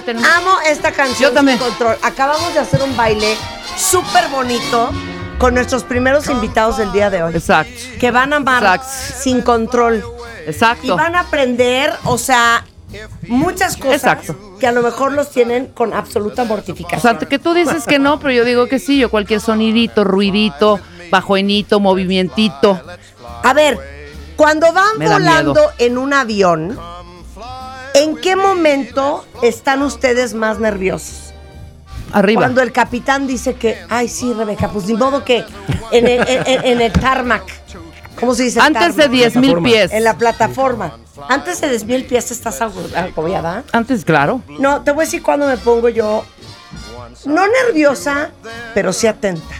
ya tenemos. Amo esta canción. Yo también. Sin control. Acabamos de hacer un baile súper bonito con nuestros primeros invitados del día de hoy. Exacto. Que van a amar Exacto. sin control. Y Exacto. van a aprender, o sea, muchas cosas Exacto. que a lo mejor los tienen con absoluta O mortificación. sea, que tú dices que no, pero yo digo que sí. Yo cualquier sonidito, ruidito, bajoenito, movimientito. A ver, cuando van volando miedo. en un avión, ¿en qué momento están ustedes más nerviosos? Arriba. Cuando el capitán dice que, ay, sí, Rebeca, pues ni modo que en el, en- en- en el tarmac. ¿Cómo se dice? Antes de tarmac? 10 mil pies. En la plataforma. Antes de 10 mil pies estás agobiada. Antes, claro. No, te voy a decir cuando me pongo yo, no nerviosa, pero sí atenta.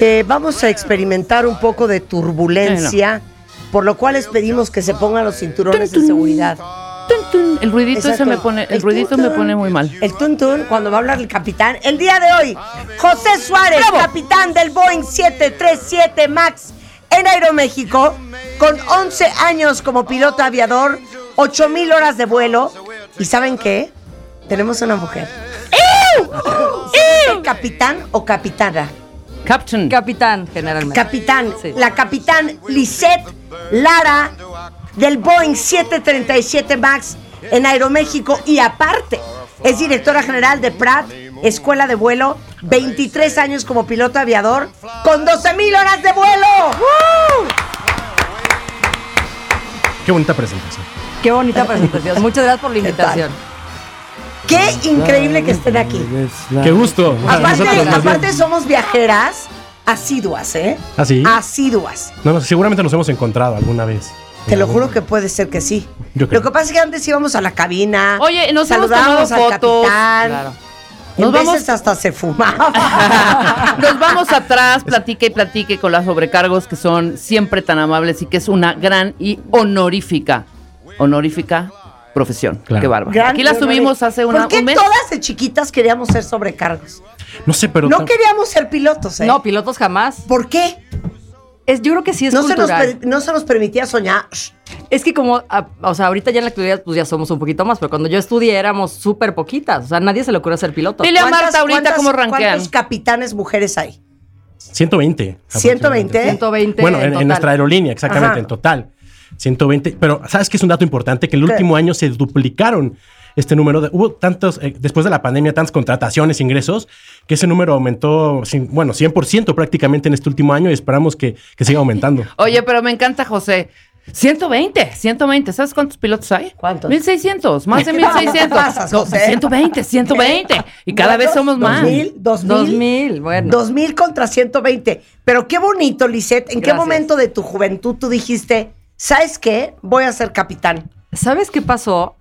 Eh, vamos a experimentar un poco de turbulencia, por lo cual les pedimos que se pongan los cinturones de seguridad. Tun. El ruidito ese me pone, el El ruidito tun, me pone muy mal. El tuntún, cuando va a hablar el capitán. El día de hoy, José Suárez, capitán del Boeing 737 MAX en Aeroméxico, con 11 años como piloto aviador, 8 mil horas de vuelo. ¿Y saben qué? Tenemos una mujer. ¿Sí? ¿Capitán o capitana? Captain. Capitán, generalmente. Capitán, Sí. la capitán Lisette Lara del Boeing 737 MAX en Aeroméxico y aparte es directora general de Pratt, Escuela de Vuelo, 23 años como piloto aviador con 12 mil horas de vuelo. Qué bonita presentación. Qué bonita presentación. Muchas gracias por la invitación. Qué increíble que estén aquí. Qué gusto. Aparte, aparte somos viajeras asiduas, ¿eh? ¿Ah, sí? Asiduas. No, no, seguramente nos hemos encontrado alguna vez. Te lo juro que puede ser que sí. Yo creo. Lo que pasa es que antes íbamos a la cabina. Oye, nos saludábamos al fotos. capitán. Claro. En Nos veces vamos- hasta se fumaba. Nos vamos atrás, platique y platique con las sobrecargos que son siempre tan amables y que es una gran y honorífica, honorífica profesión. Claro. Qué bárbaro. Gran Aquí la subimos hace una, ¿Por qué un mes. todas de chiquitas queríamos ser sobrecargos? No sé, pero. No queríamos ser pilotos, ¿eh? No, pilotos jamás. ¿Por qué? Es, yo creo que sí es No se, nos cultural. no se nos permitía soñar. Es que como, ah, o sea, ahorita ya en la actualidad pues ya somos un poquito más, pero cuando yo estudié éramos súper poquitas. O sea, nadie se le ocurrió ser piloto. Dile a ¿Cuántas- Marta ahorita cómo ranquean. ¿Cuántos capitanes mujeres hay? 120. 120. 120 Bueno, en, en total. nuestra aerolínea, exactamente, Ajá. en total. 120. Pero, ¿sabes qué es un dato importante? Que en el ¿Qué? último año se duplicaron este número. De, hubo tantos, eh, después de la pandemia, tantas contrataciones, ingresos, que ese número aumentó, cin- bueno, 100% prácticamente en este último año y esperamos que, que siga aumentando. Oye, pero me encanta José. 120, 120. ¿Sabes cuántos pilotos hay? ¿Cuántos? 1600, más de 1600. ¿Qué pasas, No, José? 120, 120. Y cada vez somos más. 2000, 2000, 2000, bueno. 2000 contra 120. Pero qué bonito, Lisette. ¿En qué momento de tu juventud tú dijiste, ¿sabes qué? Voy a ser capitán. ¿Sabes qué pasó?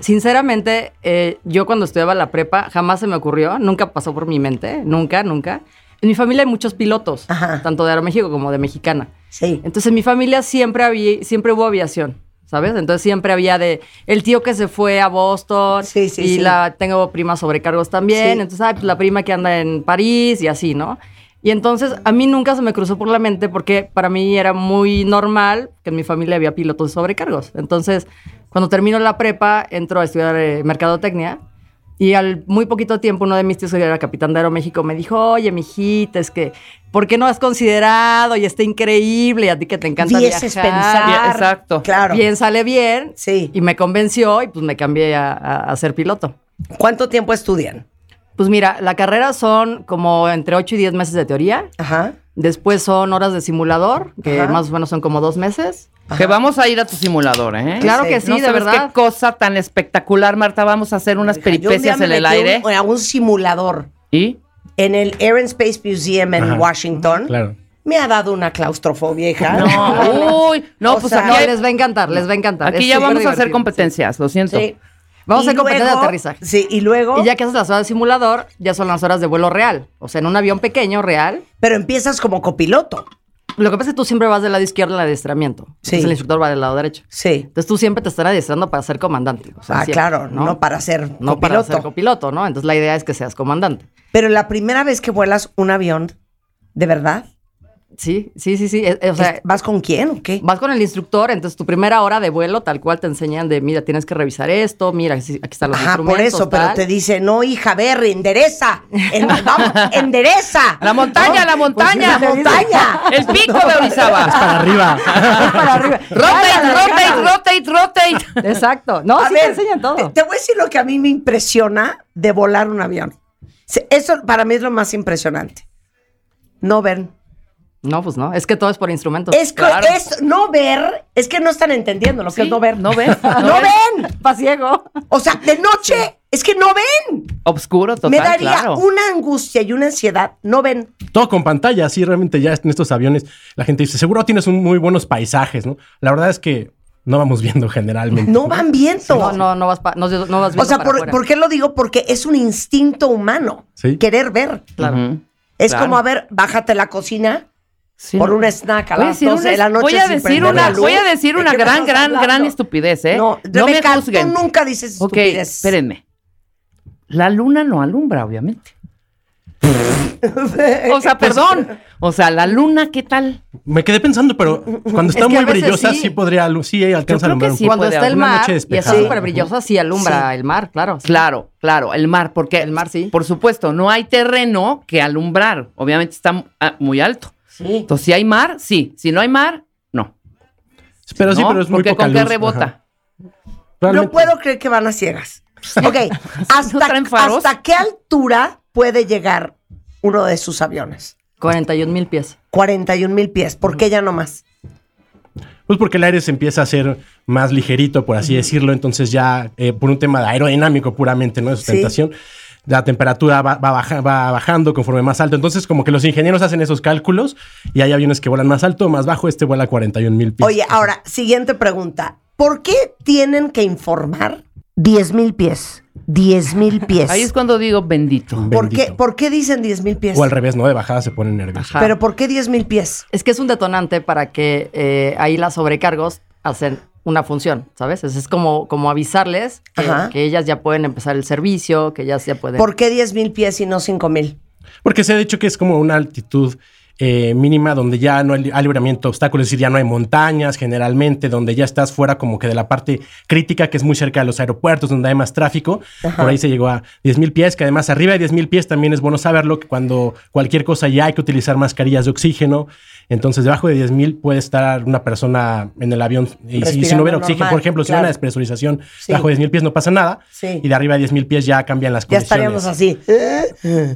Sinceramente, eh, yo cuando estudiaba la prepa jamás se me ocurrió, nunca pasó por mi mente, nunca, nunca. En mi familia hay muchos pilotos, Ajá. tanto de Aeroméxico como de Mexicana. Sí. Entonces en mi familia siempre había, siempre hubo aviación, ¿sabes? Entonces siempre había de el tío que se fue a Boston Sí, sí, y sí. la tengo primas sobrecargos también, entonces ay, pues, la prima que anda en París y así, ¿no? Y entonces a mí nunca se me cruzó por la mente porque para mí era muy normal que en mi familia había pilotos de sobrecargos. Entonces, cuando termino la prepa, entro a estudiar eh, mercadotecnia y al muy poquito tiempo uno de mis tíos que era capitán de Aeroméxico me dijo, oye, mijita, es que, ¿por qué no has considerado? Y está increíble, y a ti que te encanta Vieses viajar. pensar. Bien, exacto. Claro. Bien sale bien. Sí. Y me convenció y pues me cambié a, a- a ser piloto. ¿Cuánto tiempo estudian? Pues mira, la carrera son como entre 8 y 10 meses de teoría. Ajá. Después son horas de simulador, que Ajá. más o menos son como dos meses. Que vamos a ir a tu simulador, ¿eh? Claro Sí. que sí, no de sabes verdad. qué cosa tan espectacular, Marta. Vamos a hacer unas Yo un día peripecias me en el aire. un- a un simulador ¿Y? en el Air and Space Museum en Ajá. Washington. Claro. Me ha dado una claustrofobia, hija. No, uy, no, O pues sea, aquí, No, les va a encantar, les va a encantar. aquí Es ya vamos a hacer competencias, lo siento. Sí. Vamos a hacer competencia de aterrizaje. Sí, y luego. Y ya que haces las horas de simulador, ya son las horas de vuelo real. O sea, en un avión pequeño, real. Pero empiezas como copiloto. Lo que pasa es que tú siempre vas del lado izquierdo el adiestramiento. Sí. Entonces el instructor va del lado derecho. Sí. Entonces tú siempre te están adiestrando para ser comandante. o sea, ah, siempre, claro, ¿no? para ser No para copiloto. ser copiloto, ¿no? Entonces la idea es que seas comandante. Pero la primera vez que vuelas un avión, ¿de verdad? Sí, sí, sí, sí. eh, O sea, ¿Vas con quién o qué? vas con el instructor, entonces tu primera hora de vuelo, tal cual te enseñan de, mira, tienes que revisar esto, mira, aquí están los Ajá, instrumentos. por eso, pero te dice, no, hija, ver, endereza. En- vamos, endereza. La montaña, ¿No? la montaña. Pues sí, la montaña. El pico de Orizaba. Para arriba. para arriba. Rotate, rotate, rotate, rotate. Exacto. No, A sí ver, te enseñan todo. Te, te voy a decir lo que a mí me impresiona de volar un avión. Eso para mí es lo más impresionante. No ver. No, pues no, es que todo es por instrumentos. Es que Claro. es no ver, es que no están entendiendo lo que Sí, es no ver. no ves, No, no ven. Pa' ciego. O sea, de noche es que no ven. Obscuro total, me daría claro. una angustia y una ansiedad. No ven. Todo con pantalla, sí, realmente ya en estos aviones la gente dice, seguro tienes un muy buenos paisajes, ¿no? La verdad es que no vamos viendo generalmente. No van viendo. No, no, no vas, pa- no, no vas O viendo sea, para por, afuera. ¿por qué lo digo? Porque es un instinto humano. Sí. Querer ver. Claro. Es Claro. como, a ver, bájate la cocina Sí, por un snack a Voy a las decir 12 de una- la noche voy a sin decir una, luz. voy a decir ¿De una gran, gran, hablando? gran estupidez, ¿eh? No, no me juzguen. tú nunca dices Ok, estupidez. espérenme. La luna no alumbra, obviamente. o sea, perdón. O sea, la luna, ¿qué tal? Me quedé pensando, pero cuando está Es que muy brillosa, sí. sí, podría, sí alcanza a alumbrar sí. Cuando está el mar noche y está súper brillosa, sí alumbra Sí. el mar, claro. sí. Claro, claro, el mar, porque El mar, sí. Por supuesto, no hay terreno que alumbrar. Obviamente está ah, muy alto. Sí. Entonces, si hay mar, sí. Si no hay mar, no. Pero sí, ¿No? pero es muy Porque poca con qué rebota. No puedo creer que van a ciegas. Ok, ¿No ¿hasta, qué altura puede llegar uno de sus aviones? 41 mil pies. 41 mil pies. ¿Por qué ya no más? Pues porque el aire se empieza a hacer más ligerito, por así decirlo, entonces ya eh, por un tema de aerodinámico puramente, ¿no? De sustentación, la temperatura va, va baja- va bajando conforme más alto. Entonces como que los ingenieros hacen esos cálculos y hay aviones que vuelan más alto, más bajo, este vuela a 41 mil pies. Oye, ahora, siguiente pregunta. ¿Por qué tienen que informar 10 mil pies? 10 mil pies. Ahí es cuando digo bendito. ¿Por qué. ¿Por qué dicen 10 mil pies? O al revés, ¿no? De bajada se ponen nerviosos. Ajá. ¿Pero por qué 10 mil pies? Es que es un detonante para que eh, ahí las sobrecargos hacen una función, ¿sabes? Es, es como, como avisarles que ellas ya pueden empezar el servicio, que ellas ya pueden... ¿Por qué 10 mil pies y no 5 mil? Porque se ha dicho que es como una altitud eh, mínima donde ya no hay, hay libramiento de obstáculos, es decir, ya no hay montañas generalmente, donde ya estás fuera como que de la parte crítica que es muy cerca de los aeropuertos, donde hay más tráfico. Por ahí se llegó a 10 mil pies, que además arriba de 10 mil pies también es bueno saberlo, que cuando cualquier cosa ya hay que utilizar mascarillas de oxígeno. Entonces, debajo de 10 mil puede estar una persona en el avión y si, no hubiera oxígeno, normal, por ejemplo, si hay una despresurización Sí. bajo 10 mil pies no pasa nada. Sí. Y de arriba de 10 mil pies ya cambian las Ya condiciones. estaríamos así.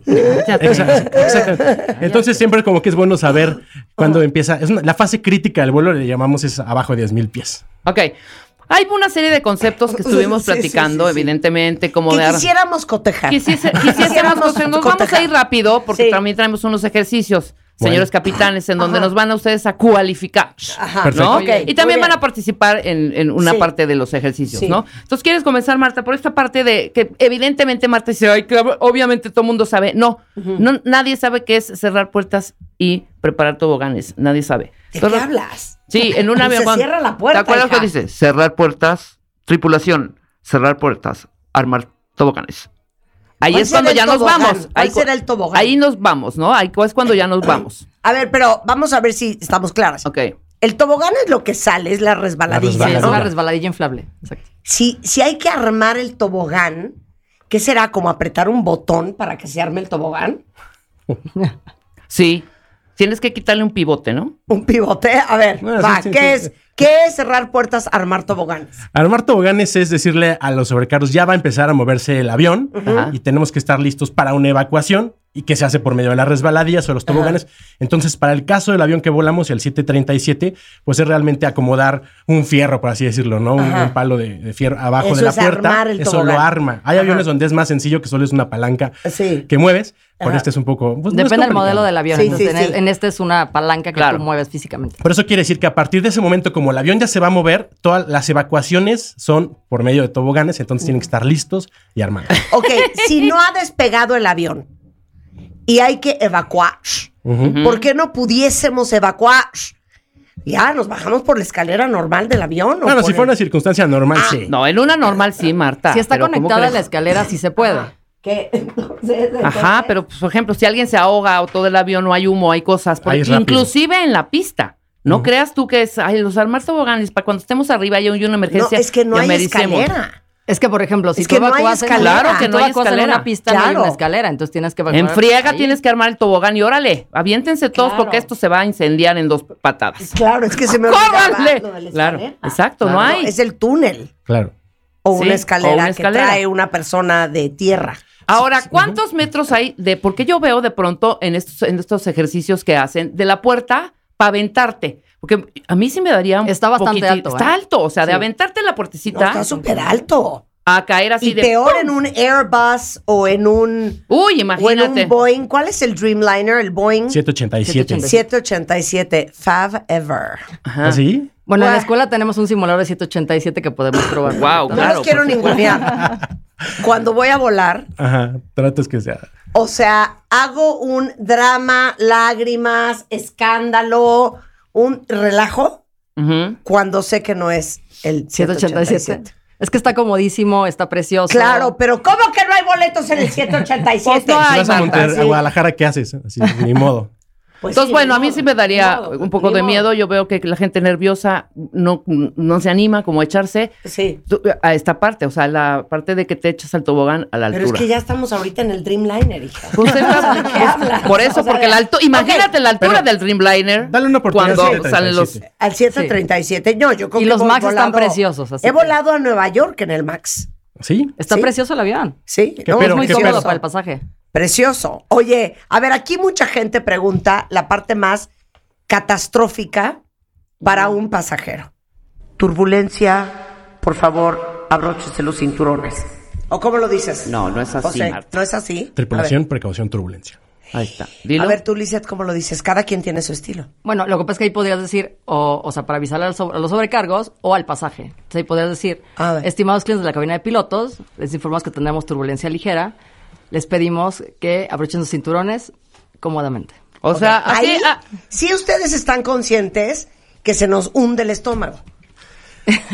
Exacto, exacto. Entonces siempre como que es bueno saber cuándo empieza. Es una- la fase crítica del vuelo le llamamos es abajo de 10 mil pies. Ok. Hay una serie de conceptos que estuvimos Sí, platicando, sí, sí. evidentemente, como Que de... quisiéramos cotejar. Quisiese- quisiésemos cotejar. Nos vamos a ir rápido porque Sí. también traemos unos ejercicios, Bueno. señores capitanes, en donde Ajá. nos van a ustedes a cualificar. Ajá. ¿no? Y también van a participar en, en una Sí. parte de los ejercicios, Sí. ¿no? Entonces, ¿quieres comenzar, Marta, por esta parte de que evidentemente Marta dice, ay, claro, obviamente todo el mundo sabe. No, no, nadie sabe qué es cerrar puertas y preparar toboganes. Nadie sabe. ¿De qué hablas? Sí, en un avión. Se cuando- cierra la puerta, ¿Te acuerdas hija. que dice? Cerrar puertas, tripulación, cerrar puertas, armar toboganes. Ahí ¿Cuál es cuando ya nos vamos. ¿Cuál ahí, será el tobogán? Ahí nos vamos, ¿no? Ahí es cuando ya nos vamos. A ver, pero vamos a ver si estamos claras. Ok. El tobogán es lo que sale, es la resbaladilla. Sí, resbaladilla. es una resbaladilla inflable. Exacto. Si, si hay que armar el tobogán, ¿qué será? ¿Como apretar un botón para que se arme el tobogán? Sí. Tienes que quitarle un pivote, ¿no? Un pivote. A ver, Bueno, va, sí, sí, ¿qué, sí. es, ¿qué es cerrar puertas, armar toboganes? Armar toboganes es decirle a los sobrecargos, ya va a empezar a moverse el avión y tenemos que estar listos para una evacuación y que se hace por medio de las resbaladillas o los toboganes. Entonces, para el caso del avión que volamos, el 737, pues es realmente acomodar un fierro, por así decirlo, ¿no? Un, palo de, de fierro abajo Eso de la es puerta. armar el Eso tobogán. lo arma. Hay Ajá. aviones donde es más sencillo, que solo es una palanca Sí. que mueves. Con Ajá. este es un poco... pues, no Depende del modelo del avión. Sí, Entonces, sí, en, sí. en este es una palanca que Claro. tú mueves físicamente. Pero eso quiere decir que a partir de ese momento, como el avión ya se va a mover, todas las evacuaciones son por medio de toboganes, entonces tienen que estar listos y armados. Ok, si no ha despegado el avión y hay que evacuar. ¿por qué no pudiésemos evacuar? Ya, nos bajamos por la escalera normal del avión. o Bueno, si el- una circunstancia normal, sí. No, en una normal sí, Marta. si está pero ¿cómo conectada a la escalera, sí se puede. Que entonces, Ajá, pero pues, por ejemplo, si alguien se ahoga o todo el avión no hay humo, hay cosas, inclusive en la pista. No creas tú que es, ay, los armar toboganes, para cuando estemos arriba y hay una No, emergencia. es que no hay mericemos. escalera. Es que, por ejemplo, si Es tú que no hay escalera. Claro que tú no hay evacúas en escalera. una pista, no hay una escalera, entonces tienes que evacuar En friega ahí. tienes que armar el tobogán y órale, aviéntense todos Claro. porque esto se va a incendiar en dos patadas. Claro, es que se me olvidaba ¡Córranle! lo de la Claro, escalera. exacto, no hay. Es el túnel. Claro. O Sí, una escalera o una que escalera. trae una persona de tierra. Ahora, ¿cuántos metros hay de, porque yo veo de pronto en estos, en estos ejercicios que hacen, de la puerta para aventarte? Porque a mí sí me daría un Está bastante poquitín- alto, Está ¿eh? alto, o sea, de Sí. aventarte la No, puertecita está súper alto. A caer así Y de. peor ¡pum! en un Airbus o en un, Uy, o en imagínate. un Boeing. ¿Cuál es el Dreamliner? El Boeing 787. 787 Fav Ever. Ajá. ¿Así? Bueno, en la escuela tenemos un simulador de 787 que podemos probar. Guau, No Claro, los quiero ningunear. Cuando voy a volar, Ajá. Tratas que sea. o sea, hago un drama, lágrimas, escándalo, un relajo Ujú. cuando sé que no es el 787. 787. Es que está comodísimo, está precioso. Claro, pero ¿cómo que no hay boletos en el 787? Pues no Si hay, vas a, Marta, Monter- sí. a Guadalajara, ¿qué haces? Así, ni modo. Pues Entonces, sí, bueno, a mí sí me daría un poco de miedo. Yo veo que la gente nerviosa no, no se anima como a echarse Sí. a esta parte, o sea, la parte de que te echas al tobogán a la Pero es altura. que ya estamos ahorita en el Dreamliner, hija. Pues es la- por eso, O sea, porque la altura, imagínate la altura Pero- del Dreamliner. Dale una oportunidad Cuando al salen los 737. Al 737. No, yo creo Y los Max están preciosos, así He que- volado a Nueva York en el Max. ¿Sí? Está Sí. precioso el avión. Sí, ¿Qué no, pero, es muy qué cómodo para el pasaje. Precioso. Oye, a ver, aquí mucha gente pregunta la parte más catastrófica para un pasajero. Turbulencia, por favor, abróchese los cinturones. ¿O cómo lo dices? No, no es así, José. ¿no es así? Tripulación, precaución, turbulencia. Ahí está. A Dilo. ver, a ver tú, Lizeth, ¿cómo lo dices? Cada quien tiene su estilo. Bueno, lo que pasa es que ahí podrías decir, o, o sea, para avisarle al sobre- a los sobrecargos o al pasaje. Entonces ahí podrías decir, A estimados clientes de la cabina de pilotos, les informamos que tendremos turbulencia ligera. Les pedimos que abrochen sus cinturones cómodamente. o sea, Ahí, ah, sí ustedes están conscientes que se nos hunde el estómago.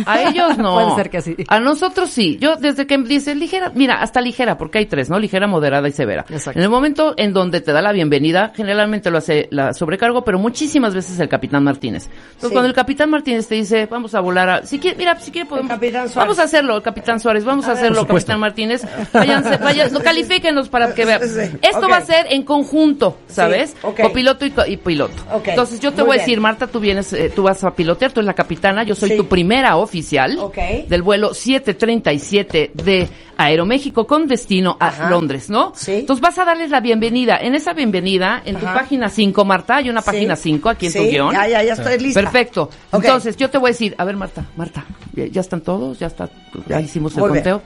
A ellos no. Puede ser que sí. A nosotros sí. Yo desde que dice ligera, mira, hasta ligera, porque hay tres, ¿no? Ligera, moderada y severa. Exacto. En el momento en donde te da la bienvenida, generalmente lo hace la sobrecargo, pero muchísimas veces el capitán Martínez. Entonces, Sí. cuando el capitán Martínez te dice, vamos a volar a, si quiere, mira, si quiere podemos, capitán Suárez. vamos a hacerlo, el capitán Suárez, vamos a, hacerlo, capitán Martínez. Váyanse, vayan, no, califíquenos para que vean. Sí, Esto va a ser en conjunto, ¿sabes? Sí, ok. Copiloto y, piloto. Ok, Entonces, yo te muy voy a decir, Marta, tú vienes, eh, tú vas a pilotear, tú eres la capitana, yo soy Sí. tu primera oficial Ok. del vuelo 737 de Aeroméxico con destino a Ajá. Londres, ¿no? Sí. Entonces vas a darles la bienvenida. En esa bienvenida, en tu página 5, Marta, hay una página Sí. 5 aquí en tu Sí, guion. Ya, ya, ya estoy lista. Perfecto. Entonces, yo te voy a decir, a ver, Marta, Marta, ¿ya, ya están todos? ¿Ya está? ¿Ya hicimos el Muy bien. conteo?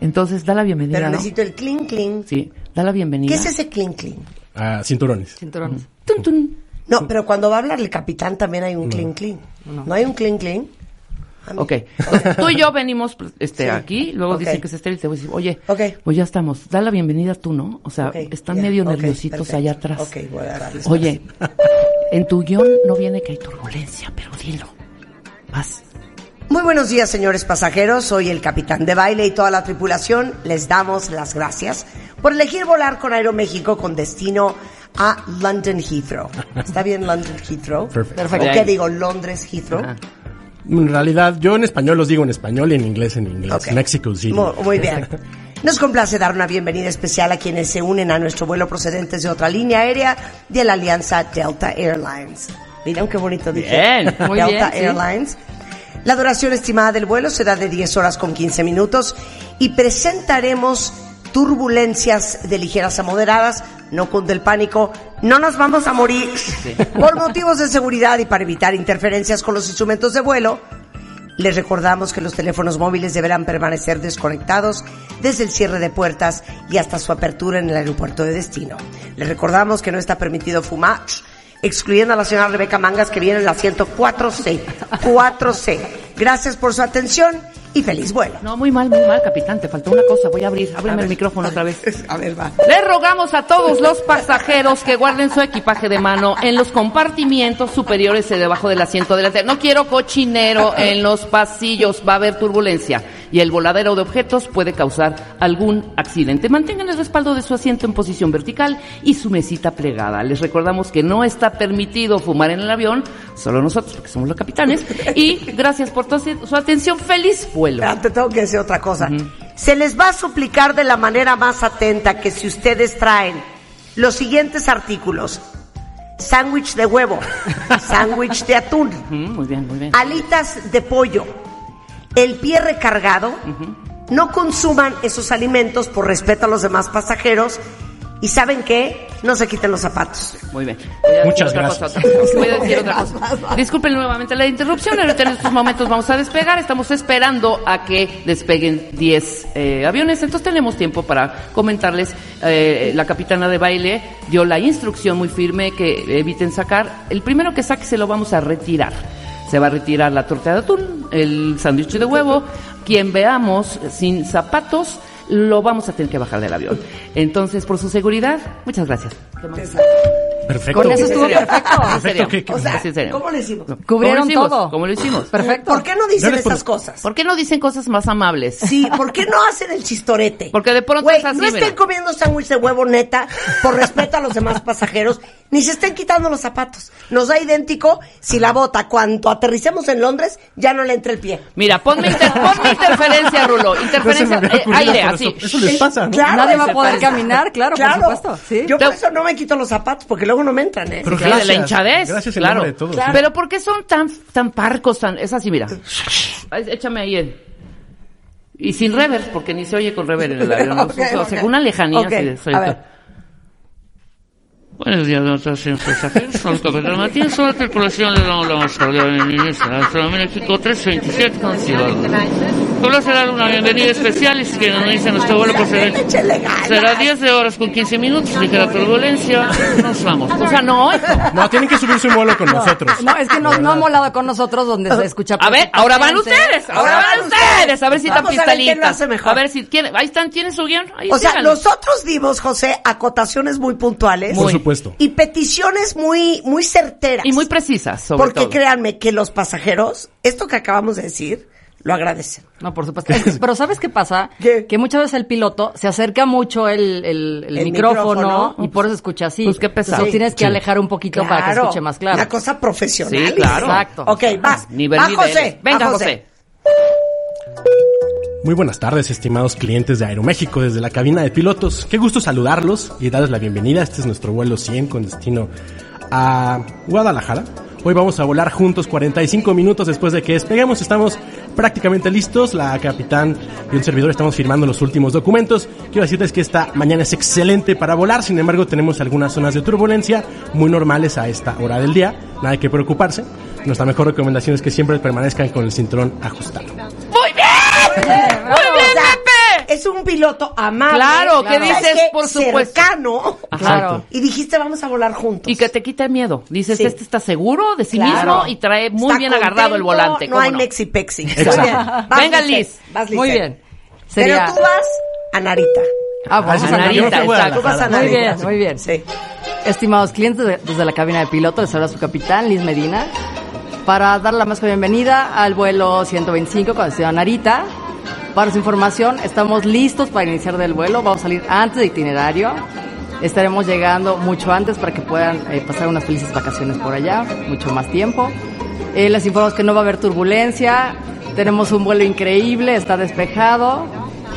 Entonces, da la bienvenida, Pero ¿no? necesito el clean clean. Sí, da la bienvenida. ¿Qué es ese clean clean? Ah, cinturones. Cinturones. Tun, tun. No, pero cuando va a hablar el capitán también hay un clean clean. No. hay un clean clean? Ok. Entonces, tú y yo venimos este, Sí. aquí, luego Ok. dicen que es estéril, te voy a decir, oye, Ok. pues ya estamos, da la bienvenida tú, ¿no? O sea, Ok, están ya, medio nerviositos perfecto. allá atrás. Ok, voy a darles Oye, en tu guion no viene que hay turbulencia, pero dilo. Vas. Muy buenos días, señores pasajeros. Soy el capitán de baile y toda la tripulación. Les damos las gracias por elegir volar con Aeroméxico con destino a London Heathrow. ¿Está bien London Heathrow? Perfecto. ¿O qué digo? Londres Heathrow. Ajá. En realidad, yo en español los digo en español y en inglés en inglés. Ok. Mexico City. Muy, muy bien. Nos complace dar una bienvenida especial a quienes se unen a nuestro vuelo procedentes de otra línea aérea de la alianza Delta Airlines. Miren qué bonito dije. Bien. Muy Delta bien, sí. Airlines. La duración estimada del vuelo será de 10 horas con 15 minutos y presentaremos turbulencias de ligeras a moderadas. No cunde el pánico, no nos vamos a morir. Por motivos de seguridad y para evitar interferencias con los instrumentos de vuelo, les recordamos que los teléfonos móviles deberán permanecer desconectados desde el cierre de puertas y hasta su apertura en el aeropuerto de destino. Les recordamos que no está permitido fumar, excluyendo a la señora Rebeca Mangas que viene en la 104C. 4C. Gracias por su atención y feliz vuelo. No, muy mal, muy mal, capitán. Te faltó una cosa. Voy a abrir. Ábreme el micrófono otra vez. A ver, va. Le rogamos a todos los pasajeros que guarden su equipaje de mano en los compartimientos superiores y debajo del asiento delantero. No quiero cochinero en los pasillos, va a haber turbulencia. y el voladero de objetos puede causar algún accidente. Mantengan el respaldo de su asiento en posición vertical y su mesita plegada. Les recordamos que no está permitido fumar en el avión, solo nosotros porque somos los capitanes. Y gracias por toda su atención. ¡Feliz vuelo! Ah, Te tengo que decir otra cosa. Se les va a suplicar de la manera más atenta que si ustedes traen los siguientes artículos. Sándwich de huevo, sándwich de atún, Ujú, Muy bien, muy bien. alitas de pollo, el pie recargado, no consuman esos alimentos por respeto a los demás pasajeros y ¿saben qué? No se quiten los zapatos. Muy bien. Voy a decir Muchas otra gracias. cosa, otra cosa. Voy a decir otra cosa. Disculpen nuevamente la interrupción. Ahorita en estos momentos vamos a despegar. Estamos esperando a que despeguen 10 eh, aviones. Entonces tenemos tiempo para comentarles. eh, la capitana de baile dio la instrucción muy firme que eviten sacar. El primero que saque se lo vamos a retirar. Se va a retirar la torta de atún, el sándwich de huevo. Quien veamos sin zapatos, lo vamos a tener que bajar del avión. Entonces, por su seguridad, muchas gracias. Perfecto. Con eso estuvo perfecto. En serio. ¿qué- qué- O sea, Sí, en serio. ¿cómo le hicimos? Cubrieron ¿Cómo lo hicimos? todo. ¿Cómo lo hicimos? Perfecto. ¿Por qué no dicen No esas cosas? ¿Por qué no dicen cosas más amables? Sí, ¿por qué no hacen el chistorete? Porque de pronto Güey, es así, no estén mira. comiendo sándwich de huevo neta por respeto a los demás pasajeros, ni se estén quitando los zapatos. Nos da idéntico si la bota, cuando aterricemos en Londres, ya no le entra el pie. Mira, ponme, inter- ponme interferencia, Rulo. No Interferencia, había eh, aire, así. Eso, eso les pasa, ¿no? Claro, Nadie va a poder caminar, claro, por supuesto, sí. Yo por eso no me quito los zapatos, porque luego no me entran, ¿eh? Pero Sí, de la gracias, hinchadez. gracias en claro. de todos, sí. Pero ¿por qué son tan, tan parcos? Tan, es así, mira. Échame ahí el... Y sin rever, porque ni se oye con rever en el avión. ¿no? Ok, O sea, la lejanía. Ok, así de- soy- a ver. Buenos días, doctor, señor pasajeros. Soy el capitán Matías. Sobre tripulación le damos la más cordial bienvenida a nuestro México 327 con Ciudad. Solo será una bienvenida especial y si quieren unirse a nuestro vuelo procedente. Leche legal. Será 10 de horas con 15 minutos, ligera turbulencia. Nos vamos. O sea, no. No, tienen que subirse un vuelo con nosotros. No, es que no, no ha molado con nosotros donde se escucha A ver, ahora van ustedes. Ahora van ustedes. A ver si están pistolitas. A ver si quieren. Ahí están, ¿tienen su guion? Ahí O sea, nosotros dimos, José, acotaciones muy puntuales. Por supuesto. Y peticiones muy, muy certeras. Y muy precisas, sobre Porque todo. créanme que los pasajeros, esto que acabamos de decir, lo agradecen. No, por supuesto. Pero ¿sabes qué pasa? ¿Qué? Que muchas veces el piloto se acerca mucho el, el- el El micrófono, micrófono. y por eso escucha así. Pues qué pesado. Entonces tienes que Sí. alejar un poquito para que escuche más claro. Una cosa profesional. Sí, claro. Exacto. Ok, vas. Nivel, va, niveles. José. Venga, va, José. Muy buenas tardes, estimados clientes de Aeroméxico desde la cabina de pilotos. Qué gusto saludarlos y darles la bienvenida. Este es nuestro vuelo 100 con destino a Guadalajara. Hoy vamos a volar juntos 45 minutos después de que despeguemos. Estamos prácticamente listos. La capitán y un servidor estamos firmando los últimos documentos. Quiero decirles que esta mañana es excelente para volar. Sin embargo, tenemos algunas zonas de turbulencia muy normales a esta hora del día. Nada que preocuparse. Nuestra mejor recomendación es que siempre permanezcan con el cinturón ajustado. ¡Muy bien! Es un piloto amable. Claro, ¿qué ¿sabes dices? Por supuesto. Cercano. Claro. Y dijiste, vamos a volar juntos. Y que te quite miedo. Dices, Sí. este está seguro de sí Claro. mismo y trae muy Está bien agarrado el volante. No ¿cómo hay mexi-pexi. Muy Exacto. bien. Vas, Venga. Liz. Vas, Muy Lisette. bien. Sería... Pero tú vas a Narita. Ah, vamos Ah, a Narita. Tú vas a Muy Narita. bien, muy bien. Sí. Estimados clientes, de- desde la cabina de piloto, les habla su capitán, Liz Medina, para dar la más cordial bienvenida al vuelo 125 con destino a Narita. Para su información, estamos listos para iniciar del vuelo, vamos a salir antes de itinerario. Estaremos llegando mucho antes para que puedan eh, pasar unas felices vacaciones por allá, mucho más tiempo. Eh, les informamos que no va a haber turbulencia, tenemos un vuelo increíble, está despejado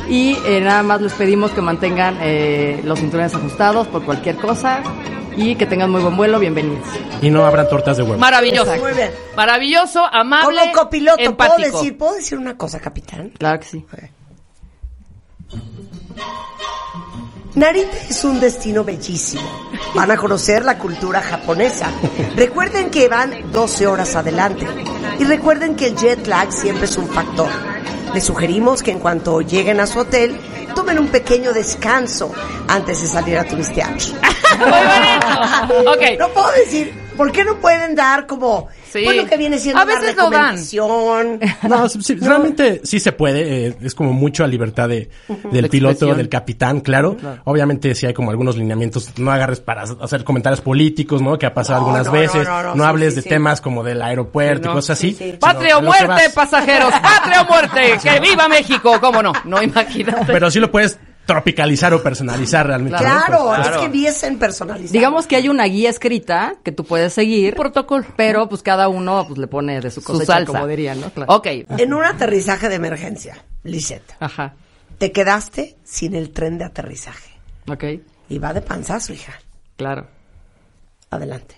y eh, nada más les pedimos que mantengan eh, los cinturones ajustados por cualquier cosa y que tengan muy buen vuelo, bienvenidos. Y no habrán tortas de huevo. Maravilloso. Exacto. Muy bien. Maravilloso, amable, Como copiloto, ¿puedo empático. decir, ¿puedo decir una cosa, capitán? Claro que sí. Narita es un destino bellísimo. Van a conocer la cultura japonesa. Recuerden que van 12 horas adelante. Y recuerden que el jet lag siempre es un factor. Les sugerimos que en cuanto lleguen a su hotel, tomen un pequeño descanso antes de salir a turistear. Muy bonito. Ok. No puedo decir ¿Por qué no pueden dar como Sí. pues, lo que viene siendo A una veces dan. recomendación? No, sí, sí, realmente sí se puede. eh, es como mucho a libertad de, del De piloto, del capitán, claro. Obviamente sí hay como algunos lineamientos. No agarres para hacer comentarios políticos, ¿no? Que ha pasado No, algunas no, no, no, no, no, sí, hables sí, de sí. temas como del aeropuerto Sí, no. y cosas así. Sí, sí. sino ¡Patria o muerte, pasajeros! ¡Patria o muerte! ¡Que viva México! ¿Cómo no? No, imagínate. Pero sí lo puedes tropicalizar o personalizar realmente. ¿no? Claro, Pues, es claro. que viesen personalizado. Digamos que hay una guía escrita que tú puedes seguir, protocolo. pero pues cada uno pues le pone de su Su cosecha, salsa. como dirían, ¿no? Claro. Ok. En un aterrizaje de emergencia, Lisette, Ajá. te quedaste sin el tren de aterrizaje. Ok, Y va de panzazo, hija. claro. Adelante.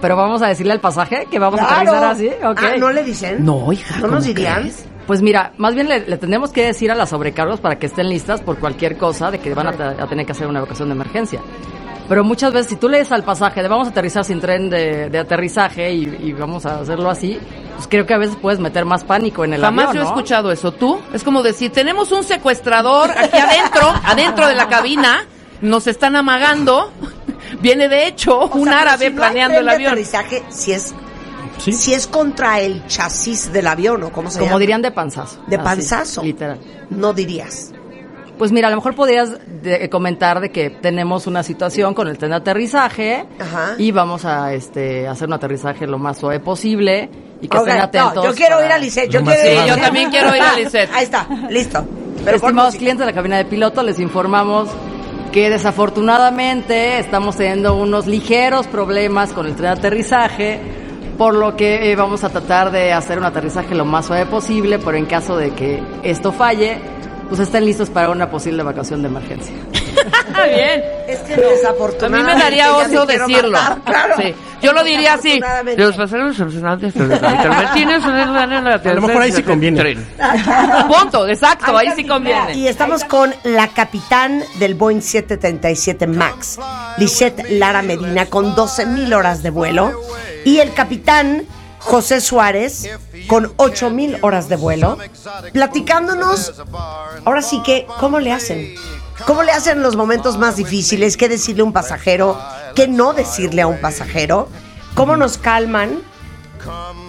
Pero vamos a decirle al pasaje que vamos a aterrizar así, ok. Ah, ¿no le dicen? No, hija, ¿No nos ¿cómo dirían? crees? Pues mira, más bien le, le tendremos que decir a las sobrecargos para que estén listas por cualquier cosa de que van a, te- a tener que hacer una evacuación de emergencia. Pero muchas veces, si tú lees al pasaje de vamos a aterrizar sin tren de, de aterrizaje y, y vamos a hacerlo así, pues creo que a veces puedes meter más pánico en el Jamás avión, yo he ¿no? escuchado eso. ¿Tú? Es como decir, tenemos un secuestrador aquí adentro, adentro de la cabina, nos están amagando. Viene de hecho O un sea, árabe si no hay planeando tren el de avión. aterrizaje, si es, Sí. si es contra el chasis del avión, ¿o cómo se Como llama? dirían de panzazo. De Así, panzazo. literal. No dirías. Pues mira, a lo mejor podrías de- comentar de que tenemos una situación con el tren de aterrizaje Ajá. y vamos a este hacer un aterrizaje lo más suave posible y que estén no, atentos. yo quiero para- ir a Lisette. Yo quiero ir a Sí, yo también quiero ir a Lisette. Ahí está, listo. Pero Estimados clientes de la cabina de piloto, les informamos que desafortunadamente estamos teniendo unos ligeros problemas con el tren de aterrizaje, por lo que eh, vamos a tratar de hacer un aterrizaje lo más suave posible, pero en caso de que esto falle, pues estén listos para una posible evacuación de emergencia. Está bien. Es que A desafortunadamente. mí me daría oso decirlo. matar, claro. Sí. Yo lo diría así. Los pasajeros Capitán Martínez A lo mejor ahí sí conviene. Punto, exacto, ahí sí Y conviene. estamos con la capitán del Boeing 737 MAX, Lisette Lara Medina, con 12 mil horas de vuelo. Y el capitán José Suárez, con 8 mil horas de vuelo, platicándonos, ahora sí que, ¿cómo le hacen? ¿Cómo le hacen en los momentos más difíciles? ¿Qué decirle a un pasajero? ¿Qué no decirle a un pasajero? ¿Cómo nos calman?